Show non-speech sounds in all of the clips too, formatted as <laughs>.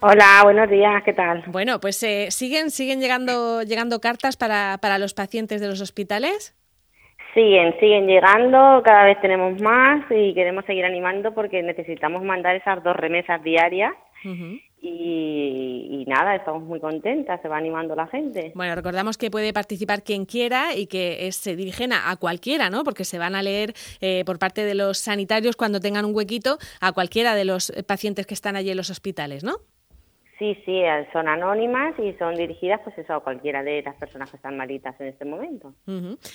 Hola, buenos días, ¿qué tal? Bueno, pues eh, siguen siguen llegando llegando cartas para, para los pacientes de los hospitales. Siguen, siguen llegando, cada vez tenemos más y queremos seguir animando porque necesitamos mandar esas dos remesas diarias y, nada, estamos muy contentas, se va animando la gente. Bueno, recordamos que puede participar quien quiera y que se dirigen a, cualquiera, ¿no? Porque se van a leer eh, por parte de los sanitarios cuando tengan un huequito a cualquiera de los pacientes que están allí en los hospitales, ¿no? Sí, sí, eh, son anónimas y son dirigidas pues eso a cualquiera de las personas que están malitas en este momento.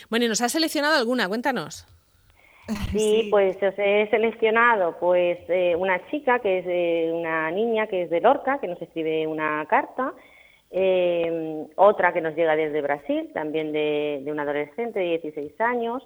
Bueno, ¿y nos ha seleccionado alguna? Cuéntanos. Sí, pues os he seleccionado pues eh, una chica que es eh, una niña que es de Lorca, que nos escribe una carta, eh, otra que nos llega desde Brasil, también de, de una adolescente de 16 años,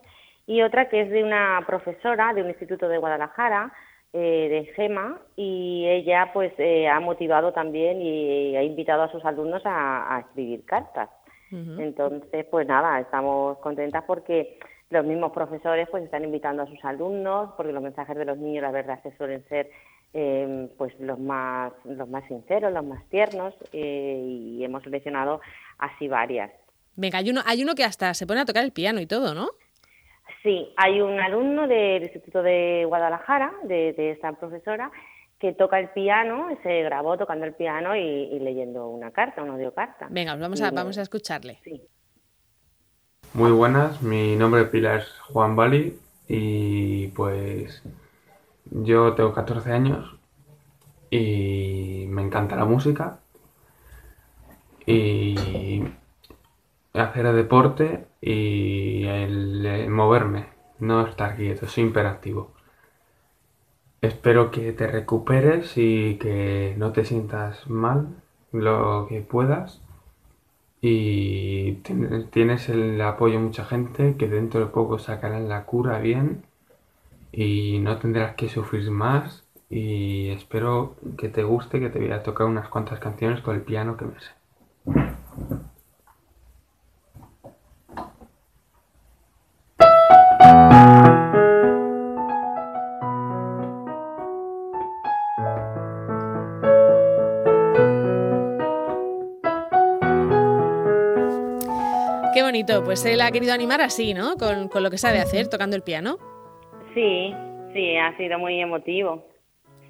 y otra que es de una profesora de un instituto de Guadalajara, de GEMA, y ella pues ha motivado también y ha invitado a sus alumnos a, escribir cartas. Entonces, pues nada, estamos contentas porque los mismos profesores pues están invitando a sus alumnos porque los mensajes de los niños la verdad que suelen ser eh, pues los más los más sinceros los más tiernos eh, y hemos seleccionado así varias. Venga hay uno hay uno que hasta se pone a tocar el piano y todo no sí hay un alumno del instituto de Guadalajara de, esta profesora que toca el piano, se grabó tocando el piano y, leyendo una carta, una audiocarta. Venga, vamos a, vamos a escucharle. Sí. Muy buenas, mi nombre es Juan Bali y pues yo tengo 14 años y me encanta la música y hacer deporte y el moverme, no estar quieto, soy imperactivo. Espero que te recuperes y que no te sientas mal lo que puedas y tienes el apoyo de mucha gente que dentro de poco sacarán la cura bien y no tendrás que sufrir más y espero que te guste que te voy a tocar unas cuantas canciones con el piano que me sé. Pues él ha querido animar así, ¿no? Con, lo que sabe hacer, tocando el piano. Sí, sí, ha sido muy emotivo.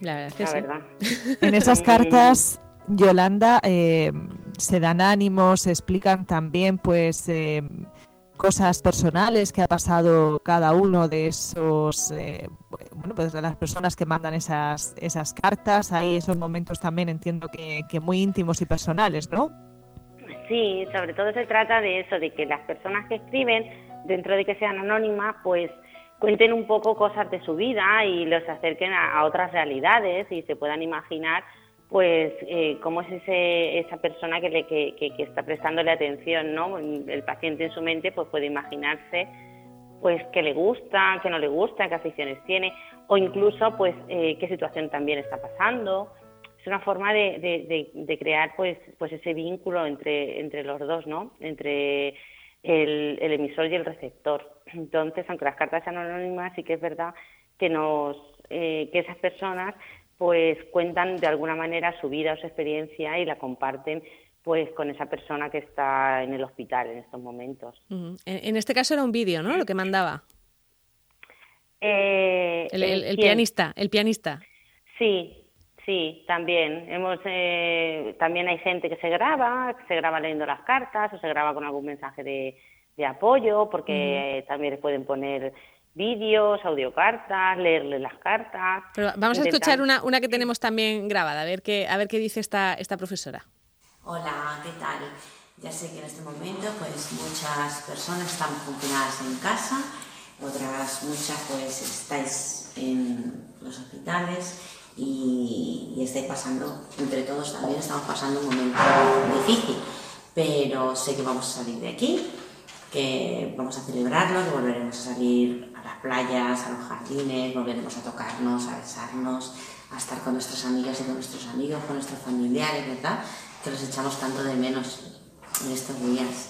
La verdad es que Verdad. <laughs> En esas cartas, Yolanda, eh, se dan ánimos, se explican también, pues, eh, cosas personales que ha pasado cada uno de esos, eh, bueno, pues de las personas que mandan esas, esas cartas. Hay esos momentos también, entiendo que, que muy íntimos y personales, ¿no? Sí, sobre todo se trata de eso, de que las personas que escriben, dentro de que sean anónimas, pues cuenten un poco cosas de su vida y los acerquen a, otras realidades y se puedan imaginar pues eh, cómo es ese, esa persona que, le, que, que, está prestándole atención, ¿no? El paciente en su mente pues puede imaginarse pues qué le gusta, qué no le gusta, qué aficiones tiene o incluso pues eh, qué situación también está pasando una forma de, crear pues, pues ese vínculo entre, entre los dos, ¿no? Entre el, emisor y el receptor. Entonces, aunque las cartas sean anónimas, sí que es verdad que nos, eh, que esas personas pues cuentan de alguna manera su vida o su experiencia y la comparten pues con esa persona que está en el hospital en estos momentos. En este caso era un vídeo, ¿no? Lo que mandaba. Eh, el, pianista, el pianista. Sí, Sí, también. Hemos, eh, también hay gente que se graba, que se graba leyendo las cartas o se graba con algún mensaje de, apoyo, porque también pueden poner vídeos, audiocartas, leerle las cartas. vamos a escuchar una, una que tenemos también grabada, a ver qué, a ver qué dice esta, esta profesora. Hola, ¿qué tal? Ya sé que en este momento pues muchas personas están confinadas en casa, otras muchas pues estáis en los hospitales y, y estáis pasando, entre todos también estamos pasando un momento difícil, pero sé que vamos a salir de aquí, que vamos a celebrarlo, que volveremos a salir a las playas, a los jardines, volveremos a tocarnos, a besarnos, a estar con nuestras amigas y con nuestros amigos, con nuestros familiares, ¿verdad? Que los echamos tanto de menos en estos días.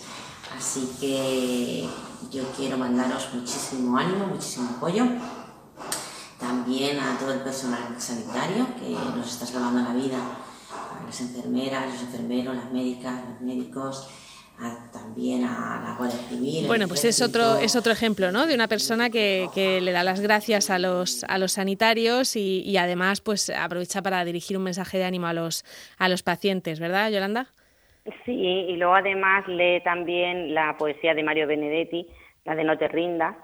Así que yo quiero mandaros muchísimo ánimo, muchísimo apoyo también a todo el personal sanitario que nos está salvando la vida a las enfermeras, los enfermeros, las médicas, los médicos, también a la Guardia Civil. Bueno, pues es otro, es otro ejemplo ¿no? de una persona que, que le da las gracias a los, a los sanitarios y, y, además pues aprovecha para dirigir un mensaje de ánimo a los, a los pacientes, ¿verdad, Yolanda? Sí, y luego además lee también la poesía de Mario Benedetti, la de No te rindas,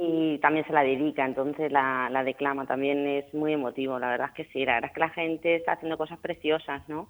y también se la dedica, entonces la, la declama, también es muy emotivo, la verdad es que sí, la verdad es que la gente está haciendo cosas preciosas, ¿no?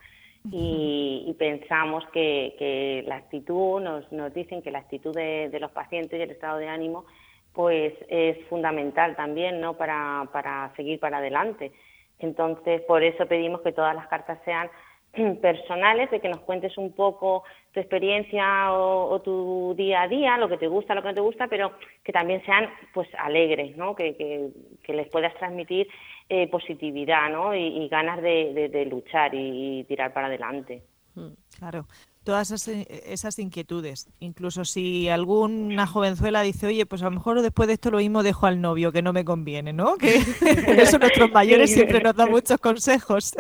Y, pensamos que, que, la actitud, nos, nos dicen que la actitud de, de, los pacientes y el estado de ánimo, pues es fundamental también, ¿no? Para, para seguir para adelante. Entonces, por eso pedimos que todas las cartas sean <clears throat> personales, de que nos cuentes un poco tu experiencia o, tu día a día, lo que te gusta, lo que no te gusta, pero que también sean pues alegres, ¿no? Que, que, les puedas transmitir eh, positividad, ¿no? Y, ganas de, de, luchar y, y, tirar para adelante. Mm, claro todas esas, inquietudes. Incluso si alguna jovenzuela dice, oye, pues a lo mejor después de esto lo mismo dejo al novio, que no me conviene, ¿no? Que <laughs> eso nuestros mayores siempre nos dan muchos consejos.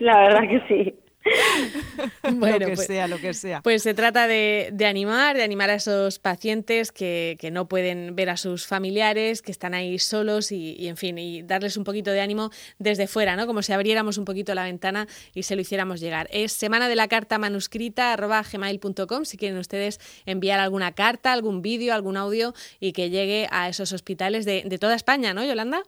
La verdad que sí. <laughs> bueno, lo que pues, sea, lo que sea. Pues se trata de, animar, de animar a esos pacientes que, no pueden ver a sus familiares, que están ahí solos y, en fin, y darles un poquito de ánimo desde fuera, ¿no? Como si abriéramos un poquito la ventana y se lo hiciéramos llegar. Es semana de la carta manuscrita arroba gmail.com si quieren ustedes enviar alguna carta, algún vídeo, algún audio y que llegue a esos hospitales de, de toda España, ¿no, Yolanda?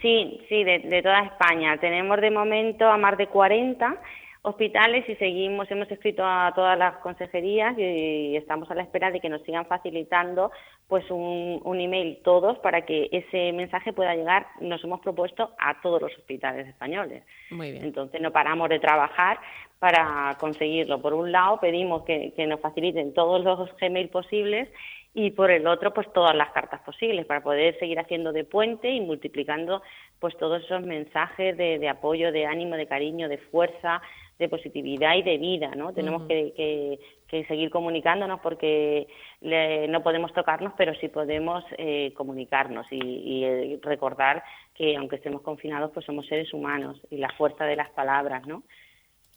Sí, sí, de, de toda España. Tenemos de momento a más de 40 hospitales y seguimos, hemos escrito a todas las consejerías y, estamos a la espera de que nos sigan facilitando pues un, un, email todos para que ese mensaje pueda llegar, nos hemos propuesto a todos los hospitales españoles. Muy bien. Entonces no paramos de trabajar para conseguirlo. Por un lado pedimos que, que nos faciliten todos los Gmail posibles y por el otro pues todas las cartas posibles para poder seguir haciendo de puente y multiplicando pues todos esos mensajes de, de apoyo, de ánimo, de cariño, de fuerza, de positividad y de vida, ¿no? Tenemos que, que, seguir comunicándonos porque no podemos tocarnos, pero sí podemos eh, comunicarnos y, eh, recordar que aunque estemos confinados, pues somos seres humanos y la fuerza de las palabras, ¿no?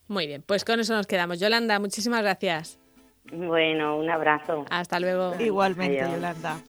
Muy bien, pues con eso nos quedamos. Yolanda, muchísimas gracias. Bueno, un abrazo. Hasta luego. Igualmente, Yolanda.